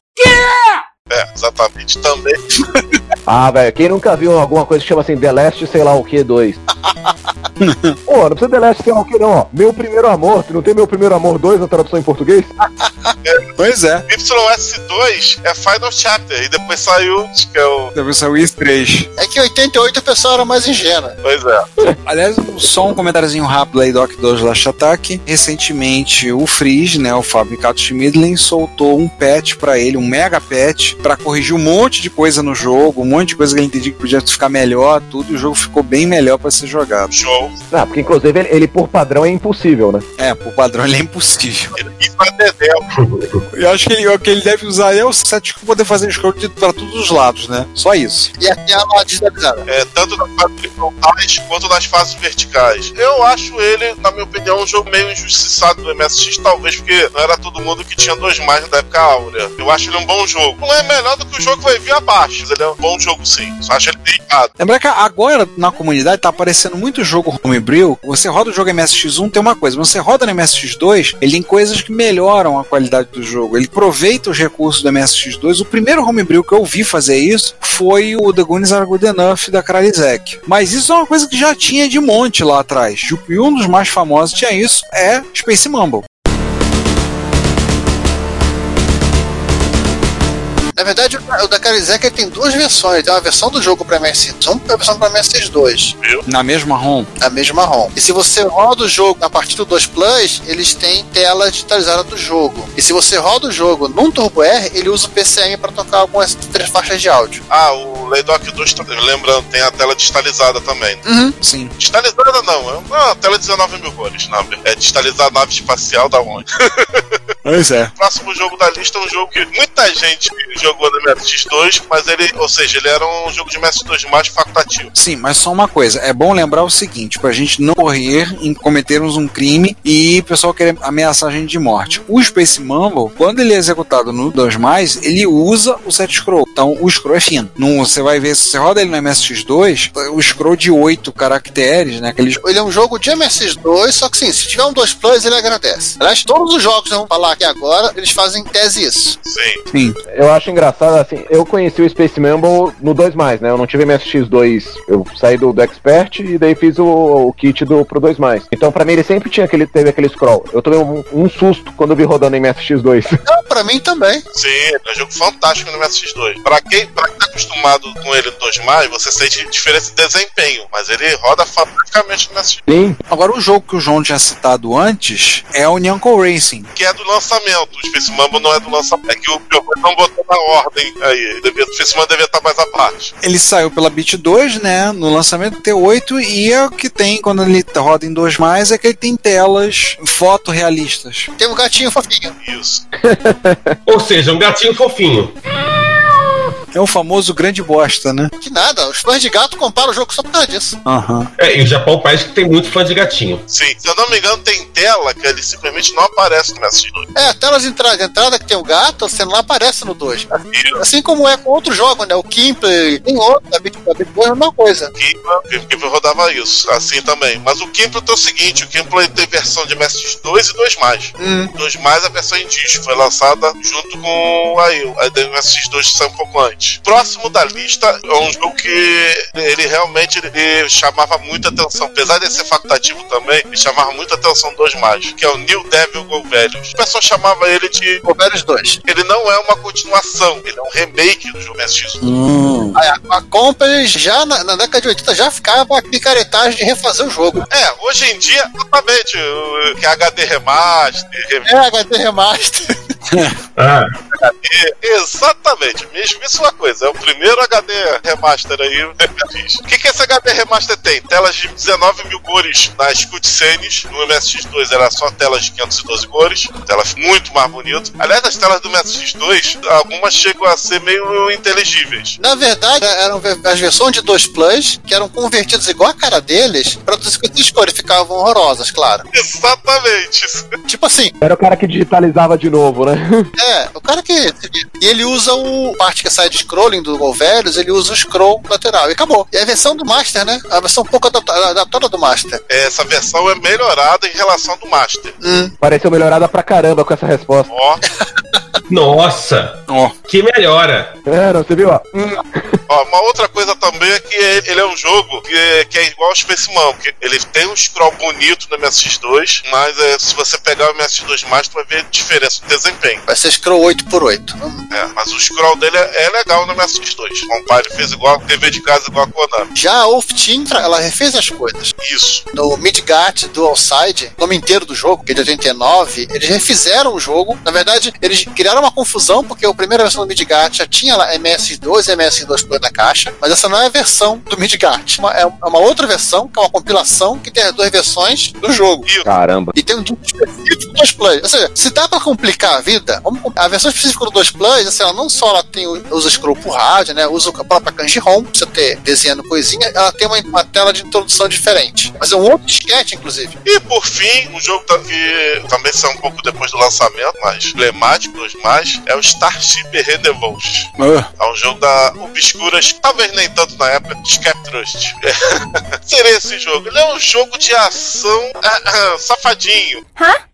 É, exatamente. Também. Ah, velho, quem nunca viu alguma coisa que chama assim, The Last, sei lá o que, 2? Pô, não precisa The Last, sei lá o que, não, ó. Meu primeiro amor, não tem meu primeiro amor 2 na tradução em português? Pois é. YS2 é Final Chapter, e depois saiu, acho que é o. Depois saiu o Is 3. É que em 88 a pessoa era mais ingênua. Pois é. Aliás, só um comentáriozinho rápido aí do Doc 2 Last Attack. Recentemente, o Freeze, né, o fabricado Schmidlin, soltou um patch pra ele, um mega patch, pra corrigir um monte de coisa no jogo, um monte de coisa que ele entendia que podia ficar melhor, tudo, e o jogo ficou bem melhor pra ser jogado. Show. Ah, porque inclusive ele, ele, por padrão é impossível, né? É, por padrão ele é impossível. E pra Dedel. Eu acho que ele, o que ele deve usar é o set pra poder fazer scroll de- pra todos os lados, né? Só isso. E a tela desestabilizada. É, tanto nas fases horizontais quanto nas fases verticais. Eu acho ele, na minha opinião, um jogo meio injustiçado do MSX, talvez porque não era todo mundo que tinha dois mais da época áurea. Eu acho ele um bom jogo. Não é melhor do que o jogo que vai vir abaixo, ele é um bom jogo sim. Só acho ele delicado. Lembrar que agora na comunidade tá aparecendo muito jogo homebrew. Você roda o jogo MSX1, tem uma coisa. Você roda no MSX2, ele tem coisas que melhoram a qualidade do jogo. Ele aproveita os recursos do MSX2. O primeiro homebrew que eu vi fazer isso foi o The Goonies Are Good Enough da Kralizek. Mas isso é uma coisa que já tinha de monte lá atrás. E um dos mais famosos tinha isso, é Space Mumble. Na verdade, o da Carizek ele tem duas versões. Tem uma versão do jogo para MSX1 e uma versão para MSX2. Na mesma ROM. A mesma ROM. E se você roda o jogo a partir do 2 Plus, eles têm tela digitalizada do jogo. E se você roda o jogo num Turbo R, ele usa o PCM para tocar algumas três faixas de áudio. Ah, o Laydock 2, tá- lembrando, tem a tela digitalizada também. Uhum. Sim. Digitalizada não, é uma tela de 19 mil cores. Não, é digitalizada nave espacial da onde? Pois é. O próximo jogo da lista é um jogo que muita gente jogou no MSX2, mas ele, ou seja, ele era um jogo de MSX2 mais facultativo. Sim, mas só uma coisa, é bom lembrar o seguinte, pra gente não correr em cometermos um crime e o pessoal querer ameaçar a gente de morte. O Space Mumble, quando ele é executado no 2+, ele usa o set scroll. Então o scroll é fino. Não, você vai ver, se você roda ele no MSX2, o scroll de 8 caracteres, né, aquele Ele é um jogo de MSX2, só que sim, se tiver um 2 Plus, ele agradece. Aliás, todos os jogos que vamos falar aqui agora, eles fazem em tese isso. Sim. Sim. Eu acho engraçado, assim, eu conheci o Space Mumble no 2, né? Eu não tive MSX2, eu saí do, do Expert e daí fiz o, o kit do, pro 2. Então, pra mim, ele sempre tinha aquele, teve aquele scroll. Eu tomei um, um susto quando eu vi rodando em MSX2. Não, pra mim também. Sim, é um jogo fantástico no MSX2. Pra quem, pra quem tá acostumado com ele no 2, você sente diferença de desempenho, mas ele roda fantasticamente no MSX2, Sim. Agora o jogo que o João tinha citado antes é o Nyanko Racing. que é do lançamento. O Space Mumble não é do lançamento. É que o Piovoy não botou na ordem aí. Devia, o devia estar mais abaixo. Ele saiu pela Bit 2, né, no lançamento do T8 e é o que tem quando ele roda em 2 é que ele tem telas fotorrealistas. Tem um gatinho fofinho. Isso. Ou seja, um gatinho fofinho. É o famoso grande bosta, né? Que nada, os fãs de gato comparam o jogo só por causa disso. Aham. É, e o Japão é um país que tem muito fã de gatinho. Sim. Se eu não me engano, tem tela que ele simplesmente não aparece no MSX2. É, a tela de entrada, de entrada que tem o gato, você não aparece no 2. Assim como é com outro jogo, né? O Kimple, tem outro, da Bit Boy, é a mesma coisa. Kimpler, o Kimpler rodava isso, assim também. Mas o Kimpler tem o seguinte, o Kimpler tem versão de MSX2 e 2 mais. Hum. 2 mais a versão em disco, foi lançada junto com aí, a do MSX2 que saiu um pouco antes. Próximo da lista é um jogo que ele realmente ele chamava muita atenção. Apesar de ser facultativo também, ele chamava muita atenção dos mais, que é o New Devil Go Velhos. O pessoal chamava ele de Go Velhos 2. Ele não é uma continuação, ele é um remake do jogo MSX. Hum. A, a Company já na, na década de 80 já ficava com a picaretagem de refazer o jogo. É, hoje em dia, exatamente, o- que é HD Remaster, rem- É HD Remaster. Ah, HD, exatamente, mesmíssima coisa. É o primeiro HD Remaster aí. O que, que esse HD Remaster tem? Telas de 19 mil cores nas cutscenes. No MSX2 era só telas de 512 cores, telas muito mais bonitas. Aliás, as telas do MSX2, algumas chegam a ser meio inteligíveis. Na verdade, eram as versões de 2 Plus que eram convertidas igual a cara deles para 256 cores. Ficavam horrorosas, claro. Exatamente. Tipo assim, Era o cara que digitalizava de novo, né? É, o cara que. E ele usa o. parte que sai de scrolling do Gol Velhos, ele usa o scroll lateral. E acabou. E a versão do Master, né? A versão um pouco adapta- adaptada do Master. Essa versão é melhorada em relação do Master. Hum. Pareceu melhorada pra caramba com essa resposta. Ó, nossa, Ó, que melhora. É, não, você viu? Ó. Ó, uma outra coisa também é que ele é um jogo que, que é igual ao Space Monkey. Ele tem um scroll bonito no MSX2, mas é, se você pegar o MSX2 mais, tu vai ver diferença no desempenho. Vai ser scroll 8x8. É, mas o scroll dele é, é legal no MSX2. O ele fez igual TV de casa, igual a Konami. Já a Wolf Team, ela refez as coisas. Isso. No Midgard Dual Side, nome inteiro do jogo, que é de 89, eles refizeram o jogo. Na verdade, eles criaram uma confusão, porque a primeira versão do Midgard já tinha lá MS2 e MS2 Plus na caixa, mas essa não é a versão do Midgard. Uma- É uma outra versão, que é uma compilação, que tem as duas versões do jogo. Caramba. E tem um disco específico do 2 Plus. Ou seja, se dá pra complicar a vida, vamos a versão específica do 2 Plus, assim, ela não só ela tem, o- usa scroll por rádio, né? Usa a própria kanji ROM, pra você ter desenhando coisinha, ela tem uma, uma tela de introdução diferente. Mas é um outro disquete, inclusive. E por fim, um jogo que também saiu um pouco depois do lançamento, mas emblemático dos mais, é o Starship Redevolt. ah, É um jogo da Obscuras, talvez nem tanto na época, Scap Trust. Seria esse jogo. Ele é um jogo de ação ah, safadinho.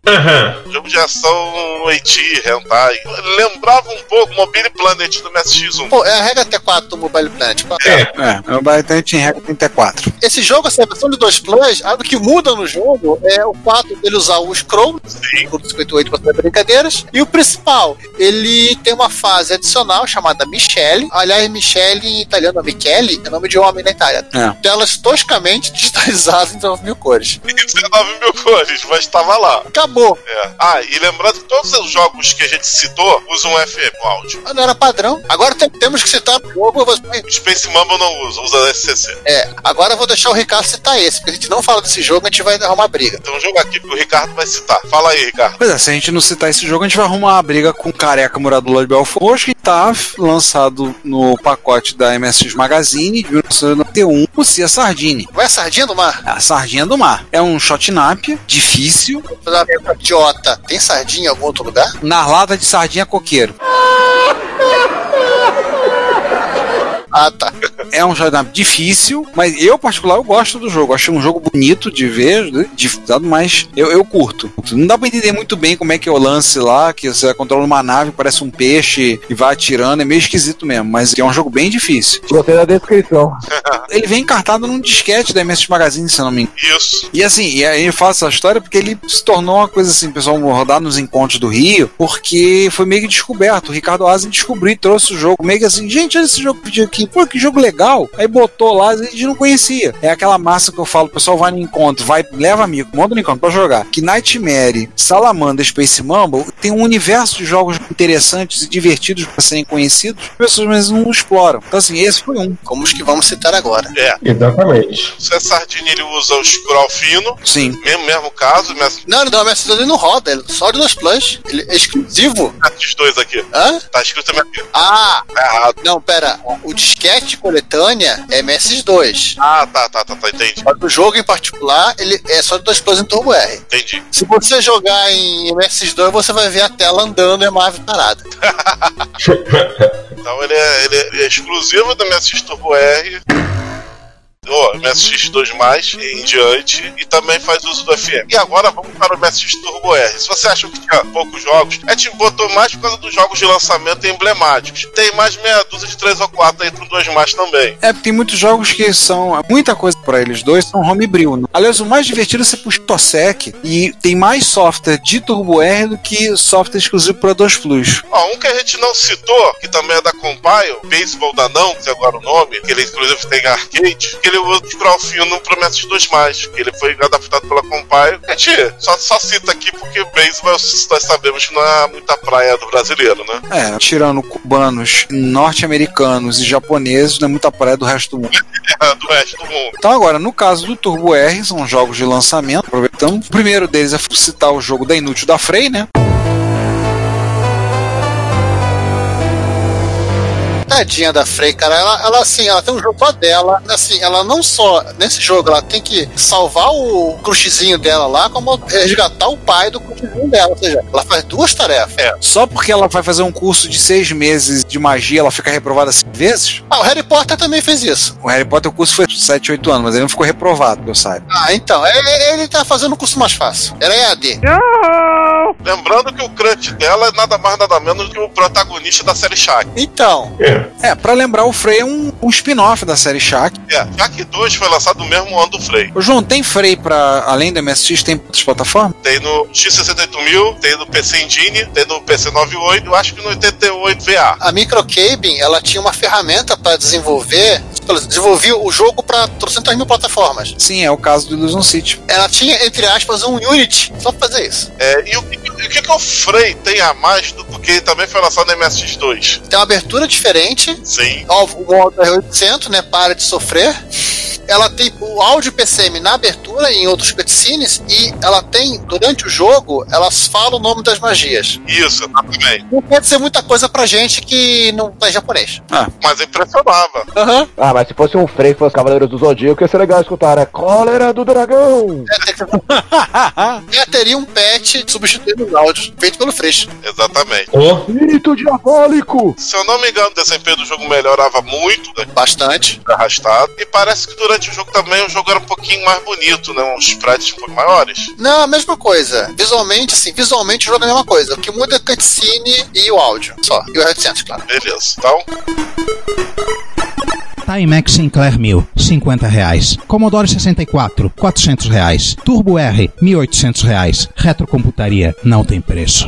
Aham. Jogo de ação Eiti, Hentai. Lembrava um pouco Mobile Planet do MSX1. Pô, é a regra T4 do Mobile Planet. É. é, o Bytante em regra 34. Esse jogo, essa versão de 2 Plus, algo que muda no jogo é o fato dele usar o scroll, o 58 para fazer brincadeiras, e o principal, ele tem uma fase adicional chamada Michele. Aliás, Michele em italiano, Michele, é nome de homem na Itália. É. Telas toscamente digitalizadas em 19 mil cores. E 19 mil cores, mas estava lá. Acabou. É. Ah, e lembrando que todos os jogos que a gente citou usam FM no áudio. Ah, Não era padrão. Agora tem- temos que citar o jogo. eu vou- Space Mumble não usa, usa SCC. É, agora eu vou deixar o Ricardo citar esse, porque a gente não fala desse jogo, a gente vai arrumar briga. Tem um jogo aqui que o Ricardo vai citar. Fala aí, Ricardo. Pois é, se a gente não citar esse jogo, a gente vai arrumar uma briga com o careca morador de Belfort, que tá lançado no pacote da MSX Magazine de 1991, o Cia Sardine. Vai a sardinha do mar? A sardinha do mar. É um shotnap difícil, uma idiota. Tem sardinha em algum outro lugar? na lata de sardinha coqueiro. Ah, tá. É um shotnap difícil, mas eu, particular, eu gosto do jogo. Acho um jogo bonito de ver, né, dificultado, mas eu, eu curto. Não dá pra entender muito bem como é que é o lance lá, que você controla uma nave, parece um peixe e vai atirando, é meio esquisito mesmo, mas é um jogo bem difícil. Gostei da descrição. Ele vem encartado num disquete da MS Magazine, se eu não me engano. Isso. E assim, e aí eu faço essa história porque ele se tornou uma coisa assim, pessoal rodar nos encontros do Rio, porque foi meio que descoberto. O Ricardo Asen descobriu e trouxe o jogo. Meio que assim, gente, olha esse jogo pediu aqui. Pô, que jogo legal. Aí botou lá, a gente não conhecia. É aquela massa que eu falo, o pessoal vai no encontro, vai, leva amigo, monta no encontro pra jogar. Que Nightmare, Salamander, Space Mumble tem um universo de jogos interessantes e divertidos pra serem conhecidos, que as pessoas mesmo não exploram. Então assim, esse foi um. Como os que vamos citar agora. É. Exatamente. Se é sardinha, ele usa o scroll fino. Sim. Mesmo, mesmo caso, mas Não, não, mas ele não roda, ele só de 2 Plus. Ele é exclusivo. esses dois aqui. Hã? Tá escrito também aqui. Ah! Tá errado. Não, pera. O disquete coletânea é MS2. Ah, tá, tá, tá, tá, entendi. Mas O jogo em particular, ele é só de 2 Plus em Turbo R. Entendi. Se você jogar em MS2, você vai ver a tela andando e a nave parada. Então ele é, ele é exclusivo da MSX Turbo R. o MSX2+, em diante, e também faz uso do FM. E agora vamos para o MSX Turbo R. Se você acha que tinha poucos jogos, a gente botou mais por causa dos jogos de lançamento emblemáticos. Tem mais meia dúzia de 3 ou 4 aí pro 2+, também. É, tem muitos jogos que são. Muita coisa pra eles dois são homebrew. Né? Aliás, o mais divertido é você puxa o TOSEC e tem mais software de Turbo R do que software exclusivo para 2 Plus. Ó, um que a gente não citou, que também é da Compile, Baseball da Não, que é agora o nome, que ele inclusive tem arcade, que ele usa para o fino pro MSX2+, que ele foi adaptado pela Compile. A gente só, só cita aqui porque Baseball nós sabemos que não é muita praia do brasileiro, né? É, tirando cubanos, norte-americanos e japoneses, não é muita praia do resto do mundo. É, do resto do mundo. Então agora, no caso do Turbo R, são jogos de lançamento, aproveitando. O primeiro deles é citar o jogo da Inútil da Frey, né? Tadinha da Frey, cara, ela, ela assim, ela tem um jogo só dela, assim, ela não só, nesse jogo, ela tem que salvar o crushzinho dela lá, como resgatar o pai do crushzinho dela, ou seja, ela faz duas tarefas. É. Só porque ela vai fazer um curso de seis meses de magia, ela fica reprovada cinco vezes? Ah, o Harry Potter também fez isso. O Harry Potter, o curso foi 7, 8 anos, mas ele não ficou reprovado, que eu saiba. Ah, então, ele, ele tá fazendo um curso mais fácil. Era EAD. Lembrando que o crunch dela é nada mais nada menos que o protagonista da série Shaq. Então. É, pra lembrar, o Frey é um, um spin-off da série Shaq. É, Shaq 2 foi lançado no mesmo ano do Frey. Ô, João, tem Frey pra, além do MSX, tem outras plataformas? Tem no X68000, tem no PC Engine, tem no PC 98, eu acho que no 88 VA. A Microcabin, ela tinha uma ferramenta para desenvolver, desenvolvia o jogo para 300 mil plataformas. Sim, é o caso do Illusion City. Ela tinha, entre aspas, um Unity só pra fazer isso. É, e o, que- o que, que o Frey tem a mais do que ele também foi lançado no MSX2? Tem uma abertura diferente. Sim. Ó, O modo R800, né? Para de sofrer. Ela tem o áudio PCM na abertura e em outros cutscenes e ela tem, durante o jogo, elas falam o nome das magias. Isso, exatamente. Não quer dizer muita coisa pra gente que não tá em japonês. Mas impressionava. Aham. Ah, mas se fosse um Frey que fosse Cavaleiros do Zodíaco, ia ser legal escutar, né? Cólera do Dragão! Já teria um patch substituindo os áudios, feito pelo Freixo. Exatamente. Espírito diabólico! Se eu não me engano, o desempenho do jogo melhorava muito, né? Bastante. Arrastado. E parece que durante o jogo também o jogo era um pouquinho mais bonito, né? Uns sprites um pouco maiores. Não, a mesma coisa. Visualmente, assim, visualmente o jogo é a mesma coisa. O que muda é a cutscene e o áudio. Só. E o R800, claro. Beleza. Então, Timex Sinclair 1000, 50 reais. Commodore 64, 400 reais. Turbo R, 1.800 reais. Retrocomputaria não tem preço.